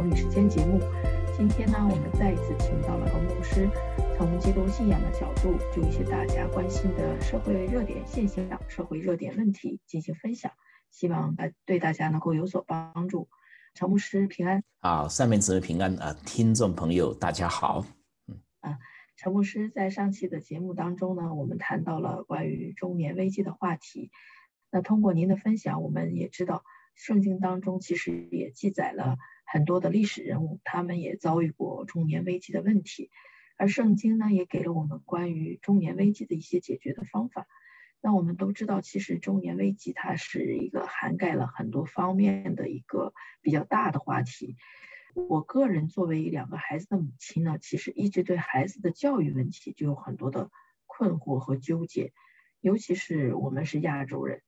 成语时间节目。今天呢，我们再一次请到了何牧师，从基督信仰的角度，就一些大家关心的社会热点现象、社会热点问题进行分享，希望大对大家能够有所帮助。陈牧师平安。好，上面只是平安啊，听众朋友大家好。嗯啊，陈牧师在上期的节目当中呢，我们谈到了关于中年危机的话题。那通过您的分享，我们也知道。圣经当中其实也记载了很多的历史人物，他们也遭遇过中年危机的问题，而圣经呢也给了我们关于中年危机的一些解决的方法。那我们都知道，其实中年危机它是一个涵盖了很多方面的一个比较大的话题。我个人作为两个孩子的母亲呢，其实一直对孩子的教育问题就有很多的困惑和纠结，尤其是我们是亚洲人。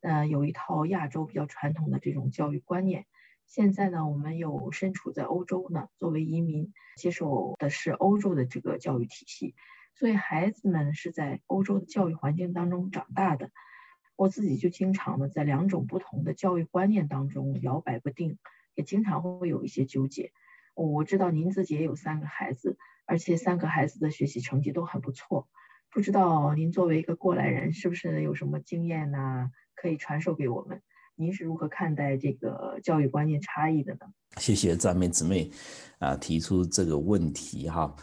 呃，有一套亚洲比较传统的这种教育观念。现在呢，我们有身处在欧洲呢，作为移民，接受的是欧洲的这个教育体系，所以孩子们是在欧洲的教育环境当中长大的。我自己就经常呢，在两种不同的教育观念当中摇摆不定，也经常会有一些纠结。我知道您自己也有三个孩子，而且三个孩子的学习成绩都很不错。不知道您作为一个过来人，是不是有什么经验呢？可以传授给我们？您是如何看待这个教育观念差异的呢？谢谢赞美姊妹啊，提出这个问题哈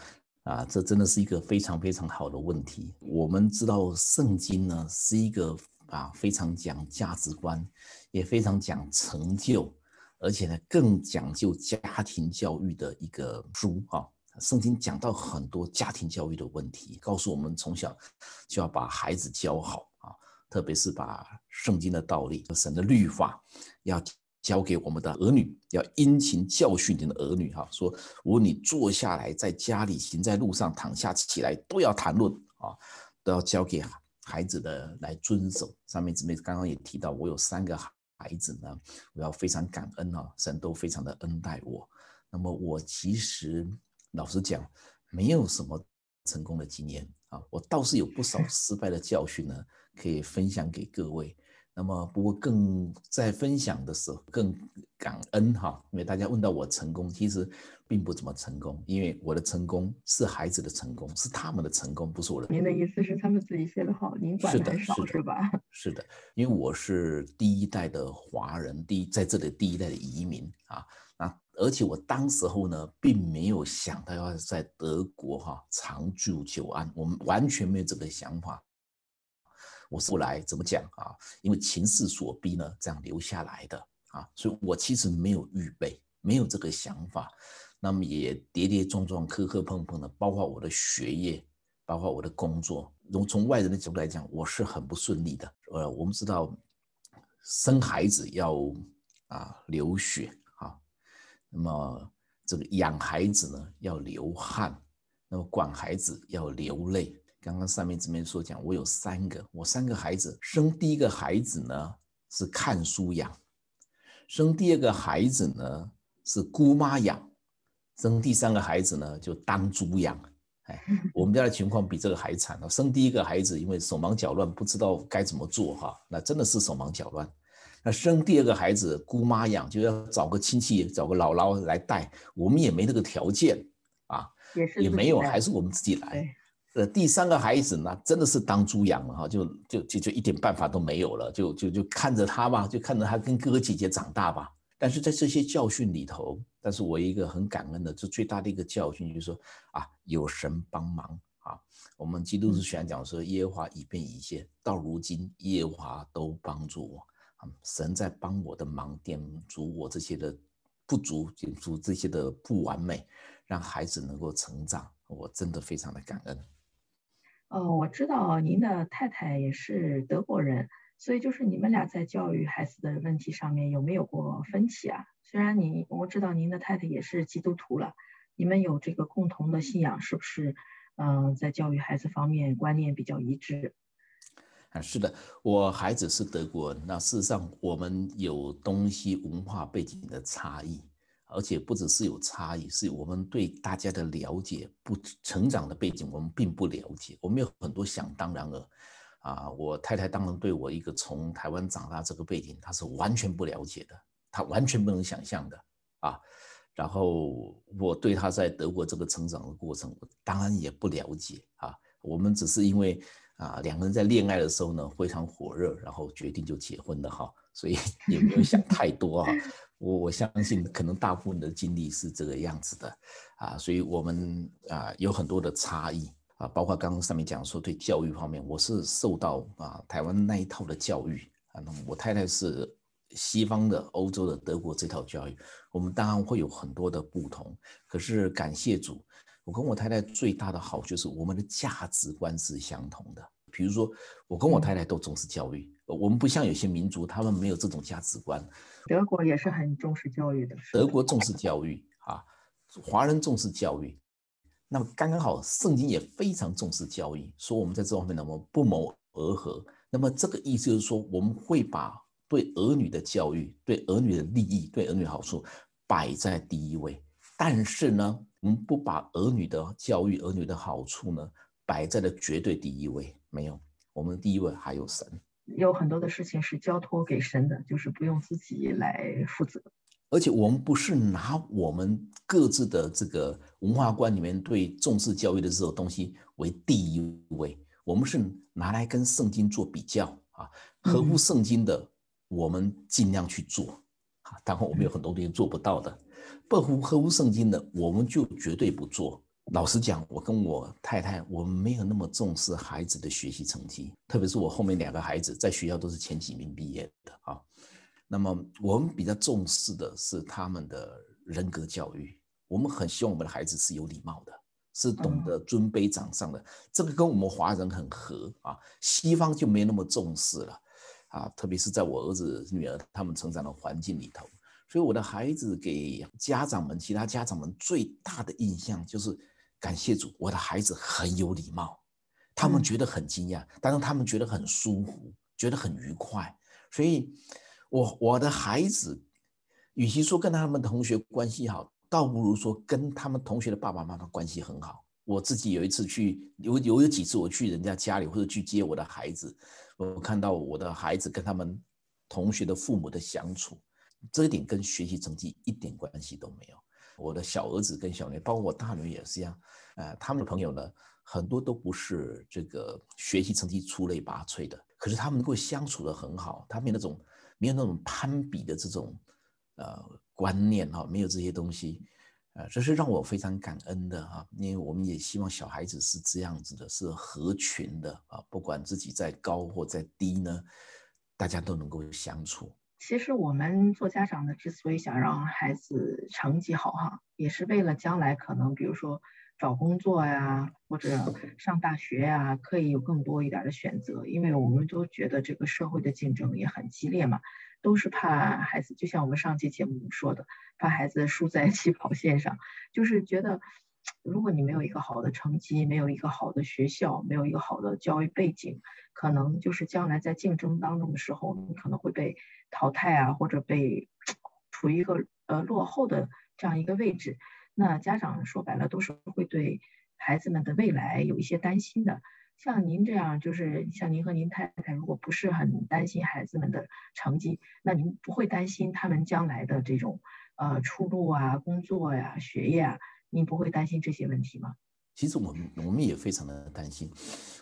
啊，这真的是一个非常非常好的问题。我们知道圣经呢是一个啊非常讲价值观，也非常讲成就，而且呢更讲究家庭教育的一个书哈。圣经讲到很多家庭教育的问题，告诉我们从小就要把孩子教好，特别是把圣经的道理、神的律法要教给我们的儿女，要殷勤教训你的儿女哈。说无论你坐下来，在家里行在路上，躺下起来，都要谈论啊，都要教给孩子的来遵守。上面姊妹刚刚也提到，我有三个孩子呢，我要非常感恩啊，神都非常的恩待我。那么我其实。老实讲，没有什么成功的经验啊，我倒是有不少失败的教训呢，可以分享给各位。那么，不过更在分享的时候更感恩哈，因为大家问到我成功，其实并不怎么成功，因为我的成功是孩子的成功，是他们的成功，不是我的。您的意思是他们自己学的好，您管的少是吧？是的，因为我是第一代的华人，第一在这里第一代的移民啊。那而且我当时候呢，并没有想到要在德国哈长住久安，我们完全没有这个想法。我是后来怎么讲啊？因为情势所逼呢，这样留下来的啊，所以我其实没有预备，没有这个想法，那么也跌跌撞撞、磕磕碰碰的，包括我的学业，包括我的工作。从从外人的角度来讲，我是很不顺利的。呃，我们知道生孩子要啊流血啊。那么这个养孩子呢要流汗，那么管孩子要流泪。刚刚上面这边说讲，我有三个，我三个孩子生第一个孩子呢是看书养，生第二个孩子呢是姑妈养，生第三个孩子呢就当猪养。哎，我们家的情况比这个还惨了。生第一个孩子因为手忙脚乱，不知道该怎么做哈，那真的是手忙脚乱。那生第二个孩子，姑妈养就要找个亲戚，找个姥姥来带，我们也没那个条件啊，也也没有，还是我们自己来。呃，第三个孩子呢，真的是当猪养了哈，就就就就一点办法都没有了，就就就看着他吧，就看着他跟哥哥姐姐长大吧。但是在这些教训里头，但是我一个很感恩的，就最大的一个教训就是说啊，有神帮忙啊。我们基督徒喜欢讲说，耶和华以便一切，到如今耶和华都帮助我。神在帮我的忙，点足我这些的不足，点足这些的不完美，让孩子能够成长，我真的非常的感恩。哦，我知道您的太太也是德国人，所以就是你们俩在教育孩子的问题上面有没有过分歧啊？虽然你我知道您的太太也是基督徒了，你们有这个共同的信仰，是不是？嗯，在教育孩子方面观念比较一致。啊，是的，我孩子是德国人。那事实上，我们有东西文化背景的差异，而且不只是有差异，是我们对大家的了解不成长的背景，我们并不了解。我们有很多想当然尔。啊，我太太当然对我一个从台湾长大这个背景，她是完全不了解的，她完全不能想象的。啊，然后我对他在德国这个成长的过程，当然也不了解啊。我们只是因为啊两个人在恋爱的时候呢非常火热，然后决定就结婚了哈，所以 也没有想太多啊。我我相信可能大部分的经历是这个样子的啊，所以我们啊有很多的差异啊，包括刚刚上面讲说对教育方面，我是受到啊台湾那一套的教育啊，那么我太太是。西方的、欧洲的、德国这套教育，我们当然会有很多的不同。可是感谢主，我跟我太太最大的好就是我们的价值观是相同的。比如说，我跟我太太都重视教育，我们不像有些民族，他们没有这种价值观。德国也是很重视教育的。德国重视教育啊，华人重视教育。那么刚刚好，圣经也非常重视教育，说我们在这方面呢，我们不谋而合。那么这个意思就是说，我们会把。对儿女的教育，对儿女的利益，对儿女的好处摆在第一位。但是呢，我们不把儿女的教育、儿女的好处呢摆在了绝对第一位。没有，我们第一位还有神。有很多的事情是交托给神的，就是不用自己来负责。而且我们不是拿我们各自的这个文化观里面对重视教育的这种东西为第一位，我们是拿来跟圣经做比较啊，合乎圣经的。我们尽量去做，啊，当然我们有很多东西做不到的，不符合乎圣经的，我们就绝对不做。老实讲，我跟我太太，我们没有那么重视孩子的学习成绩，特别是我后面两个孩子在学校都是前几名毕业的啊。那么我们比较重视的是他们的人格教育，我们很希望我们的孩子是有礼貌的，是懂得尊卑长上的，这个跟我们华人很合啊。西方就没那么重视了。啊，特别是在我儿子、女儿他们成长的环境里头，所以我的孩子给家长们、其他家长们最大的印象就是感谢主，我的孩子很有礼貌，他们觉得很惊讶，但是他们觉得很舒服，觉得很愉快。所以，我我的孩子，与其说跟他们同学关系好，倒不如说跟他们同学的爸爸妈妈关系很好。我自己有一次去，有有有几次我去人家家里或者去接我的孩子。我看到我的孩子跟他们同学的父母的相处，这一点跟学习成绩一点关系都没有。我的小儿子跟小女，包括我大女也是一样，呃，他们的朋友呢，很多都不是这个学习成绩出类拔萃的，可是他们能够相处的很好，他们那种没有那种攀比的这种呃观念哈，没有这些东西。呃，这是让我非常感恩的哈，因为我们也希望小孩子是这样子的，是合群的啊，不管自己在高或在低呢，大家都能够相处。其实我们做家长的之所以想让孩子成绩好哈，也是为了将来可能比如说找工作呀，或者上大学呀，可以有更多一点的选择，因为我们都觉得这个社会的竞争也很激烈嘛。都是怕孩子，就像我们上期节目说的，怕孩子输在起跑线上，就是觉得，如果你没有一个好的成绩，没有一个好的学校，没有一个好的教育背景，可能就是将来在竞争当中的时候，你可能会被淘汰啊，或者被处于一个呃落后的这样一个位置。那家长说白了都是会对孩子们的未来有一些担心的。像您这样，就是像您和您太太，如果不是很担心孩子们的成绩，那您不会担心他们将来的这种呃出路啊、工作呀、学业啊，您不会担心这些问题吗？其实我们我们也非常的担心。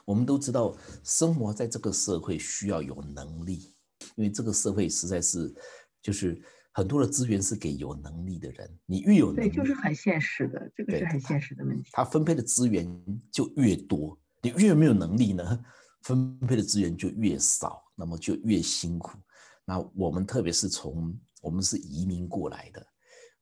我们都知道，生活在这个社会需要有能力，因为这个社会实在是就是很多的资源是给有能力的人，你越有能力，对，就是很现实的，这个是很现实的问题。他分配的资源就越多。你越没有能力呢，分配的资源就越少，那么就越辛苦。那我们特别是从我们是移民过来的，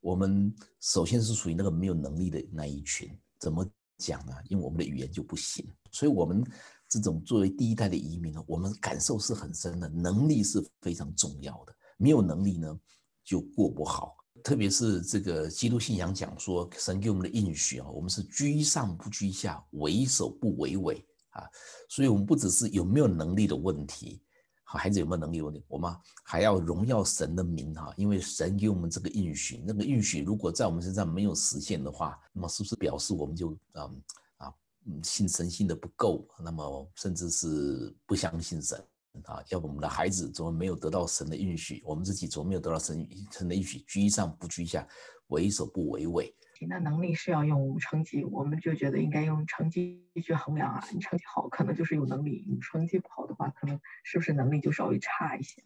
我们首先是属于那个没有能力的那一群。怎么讲呢？因为我们的语言就不行，所以我们这种作为第一代的移民呢，我们感受是很深的。能力是非常重要的，没有能力呢就过不好。特别是这个基督信仰讲说，神给我们的应许啊，我们是居上不居下，为首不为尾啊，所以我们不只是有没有能力的问题，好孩子有没有能力问题，我们还要荣耀神的名哈，因为神给我们这个应许，那个应许如果在我们身上没有实现的话，那么是不是表示我们就嗯啊嗯信神信的不够，那么甚至是不相信神？啊，要不我们的孩子怎么没有得到神的允许？我们自己怎么没有得到神神的允许？居上不居下，为首不为尾。那能力是要用成绩，我们就觉得应该用成绩去衡量啊。你成绩好，可能就是有能力；你成绩不好的话，可能是不是能力就稍微差一些？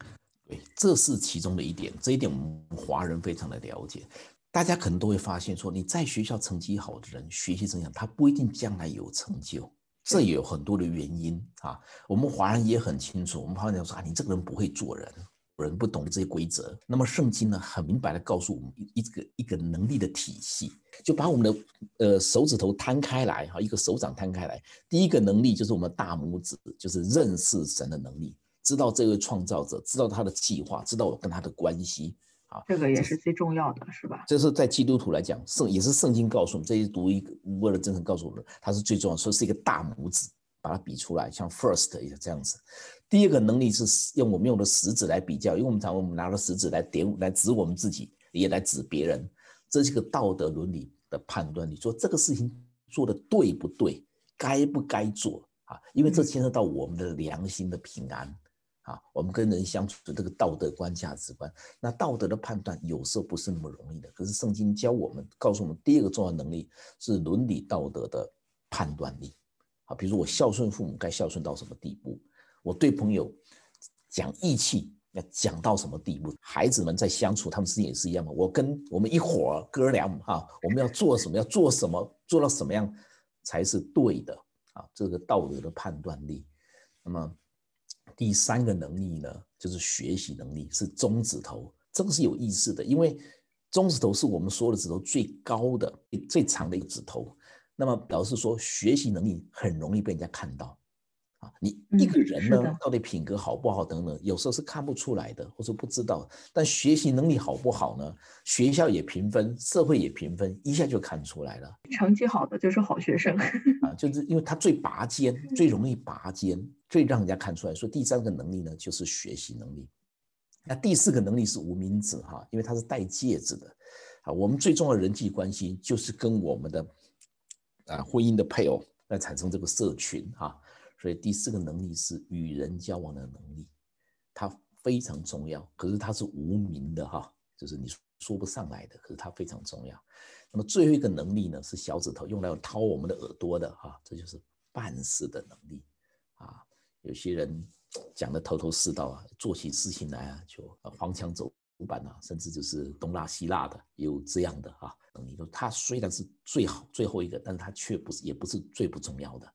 对，这是其中的一点。这一点我们华人非常的了解。大家可能都会发现，说你在学校成绩好的人，学习成绩他不一定将来有成就。这也有很多的原因啊。我们华人也很清楚，我们华人说啊，你这个人不会做人。人不懂这些规则，那么圣经呢，很明白的告诉我们一一个一个能力的体系，就把我们的呃手指头摊开来哈，一个手掌摊开来，第一个能力就是我们大拇指，就是认识神的能力，知道这位创造者，知道他的计划，知道我跟他的关系啊，这个也是最重要的，是吧？这是在基督徒来讲，圣也是圣经告诉我们，这些独一无二的真神告诉我们，它是最重要，说是一个大拇指，把它比出来，像 first 一样这样子。第二个能力是用我们用的食指来比较，因为我们常我们拿着食指来点来指我们自己，也来指别人，这是个道德伦理的判断。你说这个事情做的对不对，该不该做啊？因为这牵涉到我们的良心的平安啊，我们跟人相处的这个道德观、价值观，那道德的判断有时候不是那么容易的。可是圣经教我们，告诉我们第二个重要能力是伦理道德的判断力啊。比如说我孝顺父母，该孝顺到什么地步？我对朋友讲义气要讲到什么地步？孩子们在相处，他们之间也是一样嘛。我跟我们一伙哥俩哈，我们要做什么？要做什么？做到什么样才是对的啊？这个道德的判断力。那么第三个能力呢，就是学习能力，是中指头。这个是有意思的，因为中指头是我们所有的指头最高的、最长的一个指头。那么表示说，学习能力很容易被人家看到。啊，你一个人呢，到底品格好不好等等，有时候是看不出来的，或者不知道。但学习能力好不好呢？学校也评分，社会也评分，一下就看出来了。成绩好的就是好学生啊，就是因为他最拔尖，最容易拔尖，最让人家看出来。说第三个能力呢，就是学习能力。那第四个能力是无名指哈，因为它是戴戒指的啊。我们最重要的人际关系就是跟我们的啊婚姻的配偶来产生这个社群哈。所以第四个能力是与人交往的能力，它非常重要。可是它是无名的哈，就是你说不上来的。可是它非常重要。那么最后一个能力呢，是小指头用来掏我们的耳朵的哈，这就是办事的能力啊。有些人讲的头头是道啊，做起事情来啊就黄腔走板啊，甚至就是东拉西拉的，有这样的哈能力。他虽然是最好最后一个，但是他却不是，也不是最不重要的。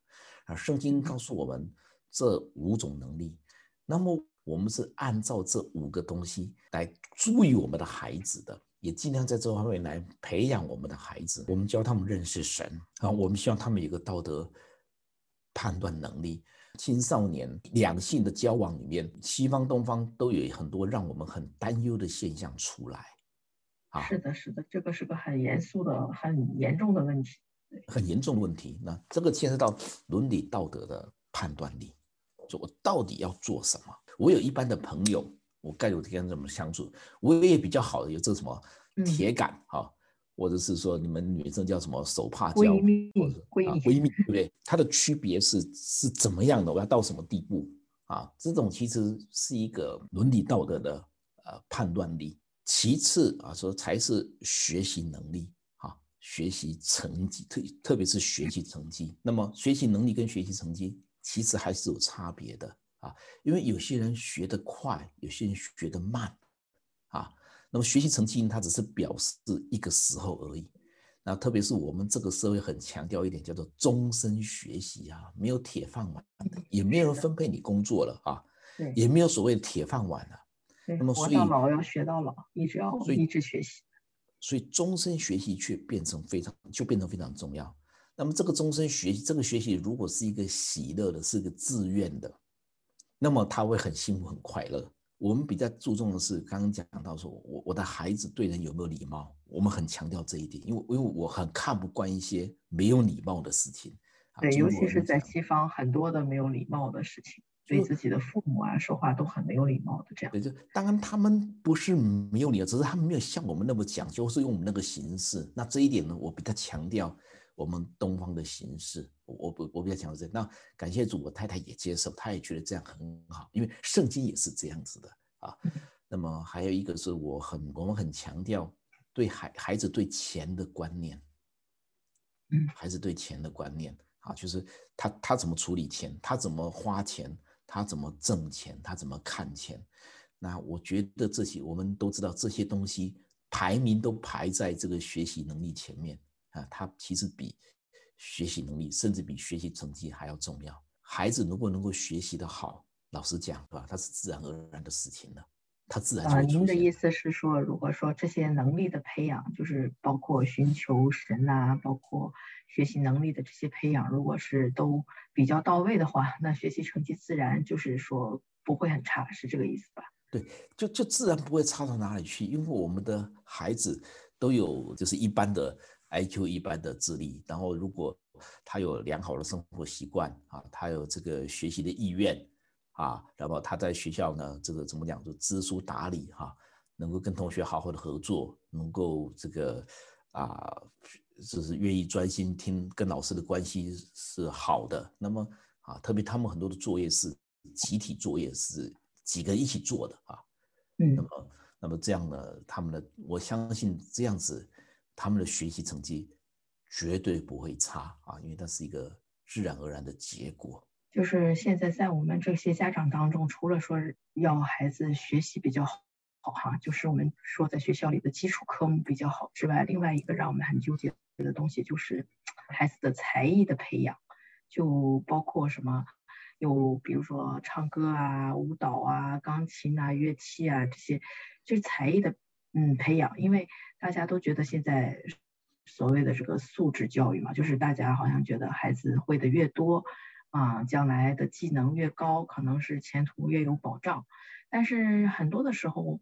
啊，圣经告诉我们这五种能力，那么我们是按照这五个东西来注意我们的孩子的，也尽量在这方面来培养我们的孩子。我们教他们认识神啊，我们希望他们有个道德判断能力。青少年两性的交往里面，西方东方都有很多让我们很担忧的现象出来。啊，是的，是的，这个是个很严肃的、很严重的问题。很严重的问题，那这个牵涉到伦理道德的判断力，就我到底要做什么？我有一般的朋友，我该有跟怎么相处？我也比较好的有这什么铁杆哈，或者是说你们女生叫什么手帕交闺蜜，闺蜜对不对？它的区别是是怎么样的？我要到什么地步啊？这种其实是一个伦理道德的呃判断力。其次啊，说才是学习能力。学习成绩特特别是学习成绩，那么学习能力跟学习成绩其实还是有差别的啊，因为有些人学得快，有些人学得慢啊。那么学习成绩它只是表示一个时候而已。那特别是我们这个社会很强调一点，叫做终身学习啊，没有铁饭碗的，也没有人分配你工作了啊，也没有所谓的铁饭碗了。那么活到老要学到老，一直要一直学习。所以终身学习却变成非常就变成非常重要。那么这个终身学习，这个学习如果是一个喜乐的，是个自愿的，那么他会很幸福很快乐。我们比较注重的是刚刚讲到说，我我的孩子对人有没有礼貌，我们很强调这一点，因为因为我很看不惯一些没有礼貌的事情。对，尤其是在西方很多的没有礼貌的事情。对自己的父母啊，说话都很没有礼貌的这样。对，就当然他们不是没有礼貌，只是他们没有像我们那么讲究，是用我们那个形式。那这一点呢，我比较强调我们东方的形式。我我我比较强调这。那感谢主，我太太也接受，她也觉得这样很好，因为圣经也是这样子的啊。那么还有一个是我很我们很强调对孩孩子对钱的观念，嗯，孩子对钱的观念啊，就是他他怎么处理钱，他怎么花钱，他怎么挣钱，他怎么看钱。那我觉得这些我们都知道，这些东西排名都排在这个学习能力前面啊，他其实比学习能力甚至比学习成绩还要重要。孩子如果能够学习的好，老实讲，对吧？他是自然而然的事情了。他自然就啊，您的意思是说，如果说这些能力的培养，就是包括寻求神呐、包括学习能力的这些培养，如果是都比较到位的话，那学习成绩自然就是说不会很差，是这个意思吧？对就就自然不会差到哪里去，因为我们的孩子都有就是一般的 IQ 一般的智力，然后如果他有良好的生活习惯啊，他有这个学习的意愿啊，然后他在学校呢，这个怎么讲就知书达理哈、能够跟同学好好的合作，能够这个啊，就是愿意专心听，跟老师的关系是好的。那么啊，特别他们很多的作业是集体作业，是几个人一起做的啊。嗯那么，那么这样呢，他们的我相信这样子，他们的学习成绩绝对不会差啊，因为那是一个自然而然的结果。就是现在在我们这些家长当中，除了说要孩子学习比较好，好哈，就是我们说在学校里的基础科目比较好之外，另外一个让我们很纠结的东西就是孩子的才艺的培养，就包括什么，有比如说唱歌啊、舞蹈啊、钢琴啊、乐器啊这些，就是才艺的嗯培养，因为大家都觉得现在所谓的这个素质教育嘛，就是大家好像觉得孩子会的越多。啊，将来的技能越高，可能是前途越有保障。但是很多的时候，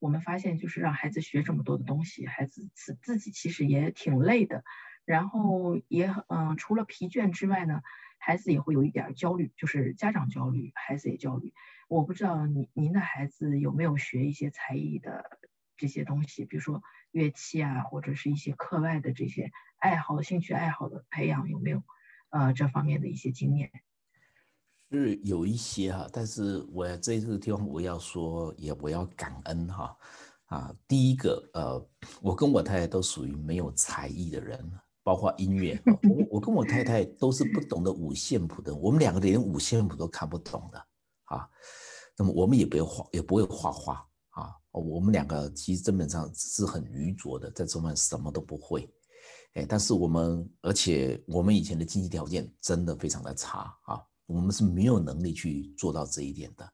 我们发现就是让孩子学这么多的东西，孩子自自己其实也挺累的，然后也嗯、除了疲倦之外呢，孩子也会有一点焦虑，就是家长焦虑，孩子也焦虑。我不知道您您的孩子有没有学一些才艺的这些东西，比如说乐器啊，或者是一些课外的这些爱好、兴趣爱好的培养，有没有？呃，这方面的一些经验。是有一些哈，但是我这个地方我要说，也我要感恩哈啊。第一个，呃，我跟我太太都属于没有才艺的人，包括音乐。我我跟我太太都是不懂得五线谱的，我们两个连五线谱都看不懂的啊。那么我们也不会画，也不会画画啊。我们两个其实基本上是很愚拙的，在这方面什么都不会。哎，但是我们，而且我们以前的经济条件真的非常的差啊，我们是没有能力去做到这一点的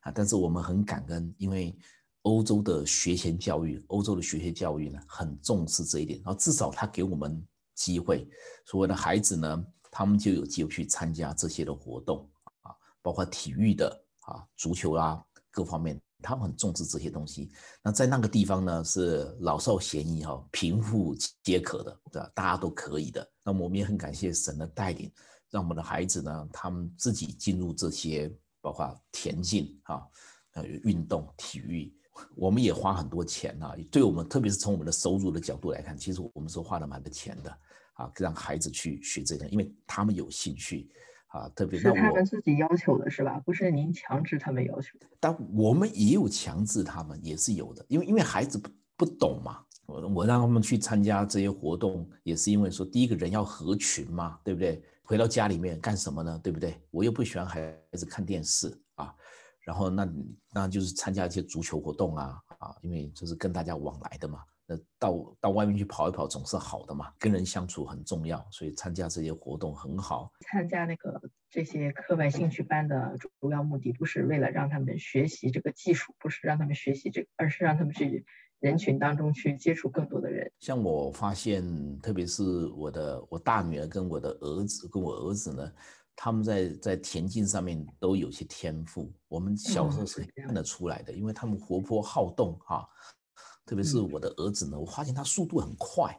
啊。但是我们很感恩，因为欧洲的学前教育，欧洲的学前教育呢很重视这一点，然后至少他给我们机会，所谓的孩子呢，他们就有机会去参加这些的活动啊，包括体育的啊，足球啊各方面。他们很重视这些东西。那在那个地方呢，是老少咸宜哈，贫富皆可的，对吧？大家都可以的。那么我们也很感谢神的带领，让我们的孩子呢，他们自己进入这些，包括田径啊，呃，运动、体育，我们也花很多钱啊。对我们，特别是从我们的收入的角度来看，其实我们是花了蛮多钱的啊，让孩子去学这个，因为他们有兴趣。啊，特别是他们自己要求的是吧？不是您强制他们要求的。但我们也有强制他们，也是有的，因为因为孩子不不懂嘛，我我让他们去参加这些活动，也是因为说第一个人要合群嘛，对不对？回到家里面干什么呢？对不对？我又不喜欢孩子看电视啊，然后那那就是参加一些足球活动啊啊，因为就是跟大家往来的嘛。那到到外面去跑一跑总是好的嘛，跟人相处很重要，所以参加这些活动很好。参加那个这些课外兴趣班的主要目的不是为了让他们学习这个技术，不是让他们学习这个，而是让他们去人群当中去接触更多的人。像我发现，特别是我的我大女儿跟我的儿子跟我儿子呢，他们在在田径上面都有些天赋，我们小时候是看得出来的，因为他们活泼好动哈。特别是我的儿子呢，我发现他速度很快，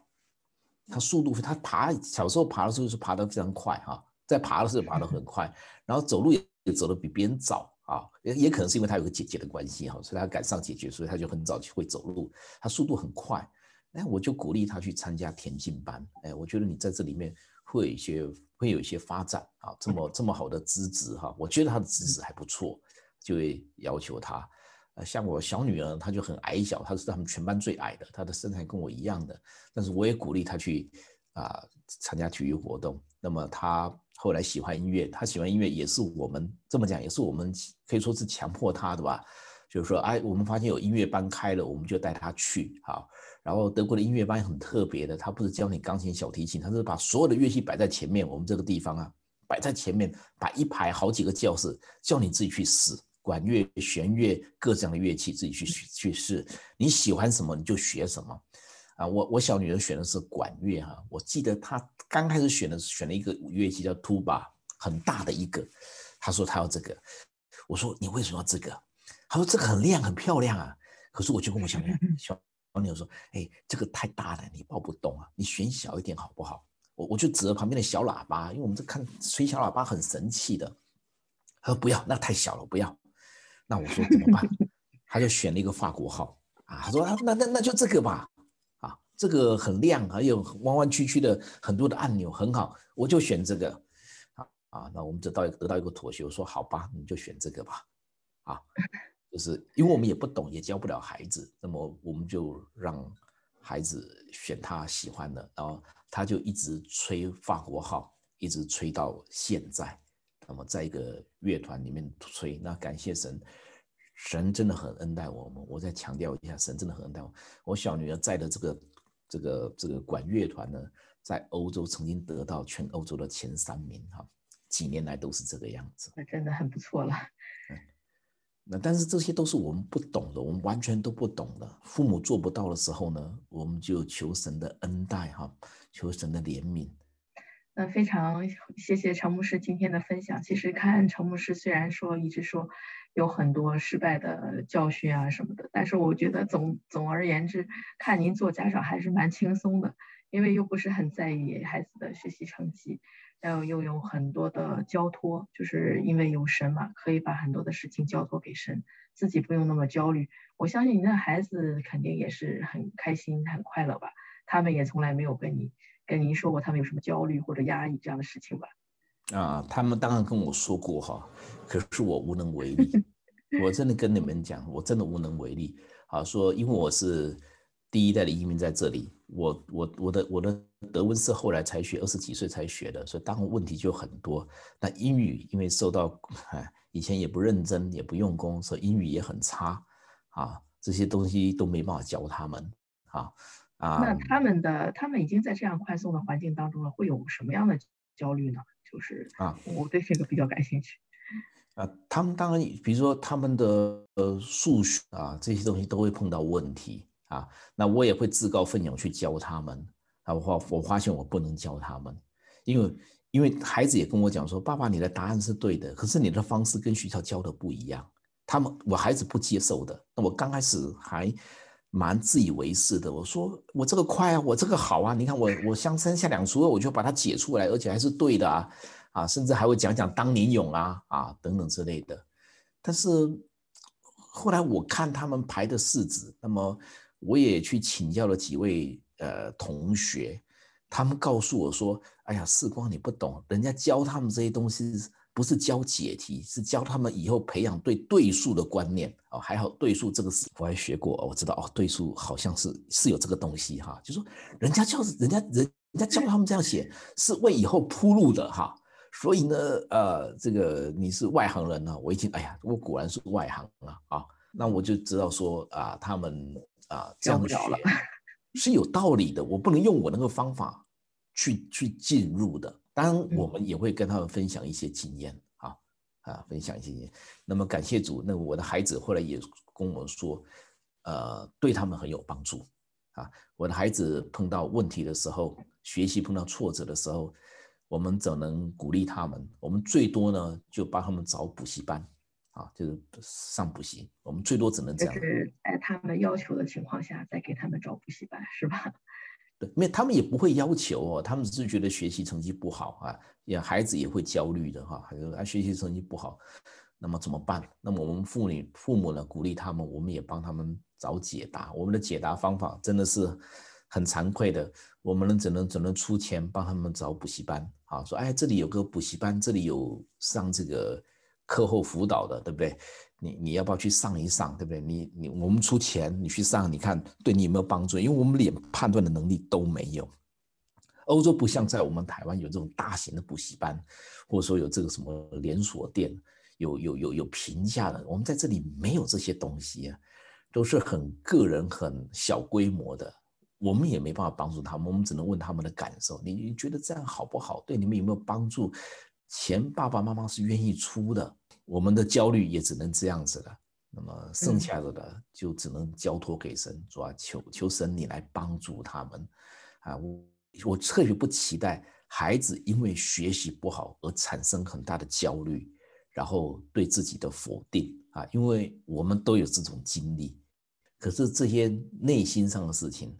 他速度他爬小时候爬的时候是爬得非常快哈，在爬的时候爬得很快，然后走路也走得比别人早啊，也也可能是因为他有个姐姐的关系哈，所以他赶上姐姐，所以他就很早就会走路，他速度很快，哎，我就鼓励他去参加田径班，哎，我觉得你在这里面会有一些会有一些发展啊，这么这么好的资质哈，我觉得他的资质还不错，就会要求他。呃，像我小女儿，她就很矮小，她是他们全班最矮的，她的身材跟我一样的。但是我也鼓励她去啊参加体育活动。那么她后来喜欢音乐，她喜欢音乐也是我们这么讲，也是我们可以说是强迫她的吧。就是说，哎，我们发现有音乐班开了，我们就带她去。好，然后德国的音乐班很特别的，他不是教你钢琴、小提琴，他是把所有的乐器摆在前面。我们这个地方啊，摆在前面，摆一排好几个教室，叫你自己去试。管乐、弦乐各这样的乐器自己去去试，你喜欢什么你就学什么，啊，我我小女儿选的是管乐哈，我记得她刚开始选的选了一个乐器叫 tuba，很大的一个，她说她要这个，我说你为什么要这个？她说这个很亮很漂亮啊，可是我就跟我小女 小女儿说，哎，这个太大了，你抱不动啊，你选小一点好不好？我我就指着旁边的小喇叭，因为我们这看吹小喇叭很神气的，她说不要，那太小了，不要。那我说怎么办？他就选了一个法国号啊，他说那那那就这个吧，啊，这个很亮，还有弯弯曲曲的很多的按钮，很好，我就选这个，啊啊，那我们得到得到一个妥协，我说好吧，你就选这个吧，啊，就是因为我们也不懂，也教不了孩子，那么我们就让孩子选他喜欢的，然后他就一直吹法国号，一直吹到现在。那么在一个乐团里面吹，那感谢神，神真的很恩待我们。我再强调一下，神真的很恩待我。我小女儿在的这个这个这个管乐团呢，在欧洲曾经得到全欧洲的前三名哈，几年来都是这个样子。那真的很不错了。那但是这些都是我们不懂的，我们完全都不懂的。父母做不到的时候呢，我们就求神的恩待哈，求神的怜悯。那非常谢谢陈牧师今天的分享。其实看陈牧师虽然说一直说有很多失败的教训啊什么的，但是我觉得总总而言之，看您做家长还是蛮轻松的，因为又不是很在意孩子的学习成绩，然后又有很多的交托，就是因为有神嘛，可以把很多的事情交托给神，自己不用那么焦虑。我相信您的孩子肯定也是很开心、很快乐吧？他们也从来没有跟你。跟您说过他们有什么焦虑或者压抑这样的事情吧？啊，他们当然跟我说过哈，可是我无能为力。我真的跟你们讲，我真的无能为力。啊，说因为我是第一代的移民在这里，我我我的我的德文是后来才学，二十几岁才学的，所以当然问题就很多。那英语因为受到以前也不认真也不用功，所以英语也很差啊，这些东西都没办法教他们啊。那他们的他们已经在这样宽松的环境当中了，会有什么样的焦虑呢？就是啊，我对这个比较感兴趣。啊，他们当然，比如说他们的呃数学啊这些东西都会碰到问题啊，那我也会自告奋勇去教他们。啊，我我发现我不能教他们，因为因为孩子也跟我讲说，爸爸你的答案是对的，可是你的方式跟学校教的不一样，他们我孩子不接受的。那我刚开始还。蛮自以为是的，我说我这个快啊，我这个好啊，你看我我像生下两除二，我就把它解出来，而且还是对的啊，啊，甚至还会讲讲当年勇啊啊等等之类的。但是后来我看他们排的式子，那么我也去请教了几位呃同学，他们告诉我说，哎呀，世光你不懂，人家教他们这些东西。不是教解题，是教他们以后培养对对数的观念哦。还好对数这个是我还学过，我知道哦，对数好像是是有这个东西哈。就说人家教人家人人家教他们这样写，是为以后铺路的哈。所以呢，呃，这个你是外行人呢，我已经哎呀，我果然是外行了啊。那我就知道说啊，他们啊这样学是有道理的，我不能用我那个方法去去进入的。当然，我们也会跟他们分享一些经验啊啊，分享一些经验。那么感谢主，那我的孩子后来也跟我说，呃，对他们很有帮助啊。我的孩子碰到问题的时候，学习碰到挫折的时候，我们怎能鼓励他们？我们最多呢，就帮他们找补习班啊，就是上补习。我们最多只能这样。就是在他们要求的情况下，再给他们找补习班，是吧？对没，他们也不会要求哦，他们只是觉得学习成绩不好啊，也孩子也会焦虑的哈，还有啊学习成绩不好，那么怎么办？那么我们妇女父母呢，鼓励他们，我们也帮他们找解答。我们的解答方法真的是很惭愧的，我们能只能只能出钱帮他们找补习班啊，说哎这里有个补习班，这里有上这个课后辅导的，对不对？你你要不要去上一上，对不对？你你我们出钱，你去上，你看对你有没有帮助？因为我们连判断的能力都没有。欧洲不像在我们台湾有这种大型的补习班，或者说有这个什么连锁店，有有有有评价的。我们在这里没有这些东西啊，都是很个人、很小规模的。我们也没办法帮助他们，我们只能问他们的感受。你你觉得这样好不好？对你们有没有帮助？钱爸爸妈妈是愿意出的，我们的焦虑也只能这样子了。那么剩下的呢，就只能交托给神，主啊求求神你来帮助他们啊！我我特别不期待孩子因为学习不好而产生很大的焦虑，然后对自己的否定啊，因为我们都有这种经历。可是这些内心上的事情。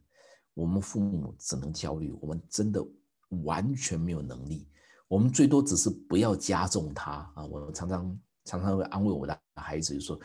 我们父母只能焦虑，我们真的完全没有能力。我们最多只是不要加重它啊！我们常常常常会安慰我的孩子，就说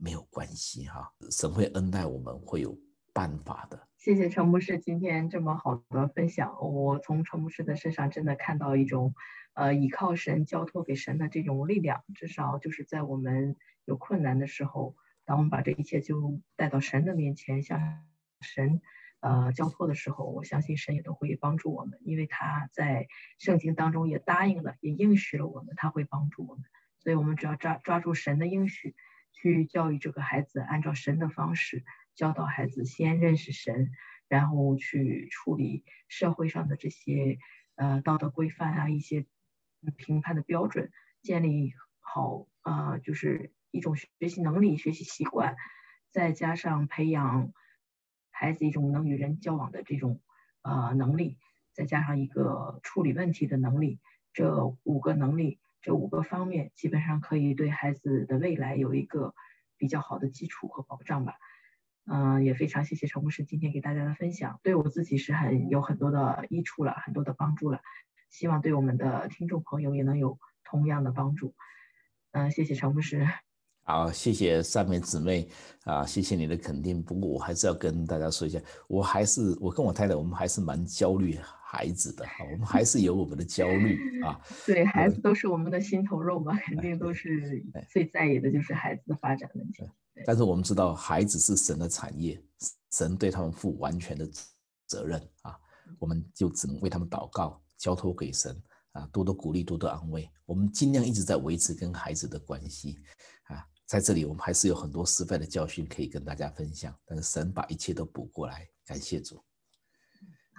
没有关系哈，神会恩待我们，会有办法的。谢谢陈牧师今天这么好的分享，我从陈牧师的身上真的看到一种，呃，依靠神、交托给神的这种力量。至少就是在我们有困难的时候，当我们把这一切就带到神的面前，向神。呃，交托的时候，我相信神也都会帮助我们，因为他在圣经当中也答应了，也应许了我们，他会帮助我们。所以，我们只要抓抓住神的应许，去教育这个孩子，按照神的方式教导孩子，先认识神，然后去处理社会上的这些呃道德规范啊，一些评判的标准，建立好啊，就是一种学习能力、学习习惯，再加上培养。孩子一种能与人交往的这种呃能力，再加上一个处理问题的能力，这五个能力，有五个方面，基本上可以对孩子的未来有一个比较好的基础和保障吧。嗯，也非常谢谢陈牧师今天给大家的分享，对我自己是很有很多的益处了，很多的帮助了。希望对我们的听众朋友也能有同样的帮助。嗯，谢谢陈牧师。好，谢谢三妹姊妹啊，谢谢你的肯定。不过我还是要跟大家说一下，我还是我跟我太太，我们还是蛮焦虑孩子的哈，我们还是有我们的焦虑啊。对孩子都是我们的心头肉嘛，肯定都是最在意的就是孩子的发展问题。但是我们知道，孩子是神的产业，神对他们负完全的责任啊，我们就只能为他们祷告，交托给神啊，多多鼓励，多多安慰。我们尽量一直在维持跟孩子的关系啊。在这里，我们还是有很多失败的教训可以跟大家分享，但是神把一切都补过来，感谢主。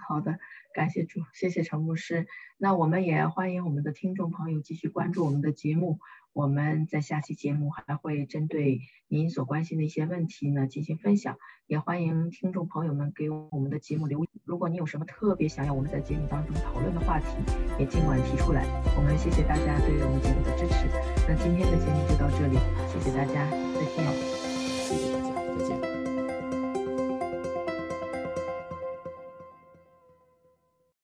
好的，感谢主，谢谢陈牧师。那我们也欢迎我们的听众朋友继续关注我们的节目。我们在下期节目还会针对您所关心的一些问题呢进行分享，也欢迎听众朋友们给我们的节目留言。如果你有什么特别想要我们在节目当中讨论的话题，也尽管提出来。我们谢谢大家对我们节目的支持。那今天的节目就到这里，谢谢大家，再见。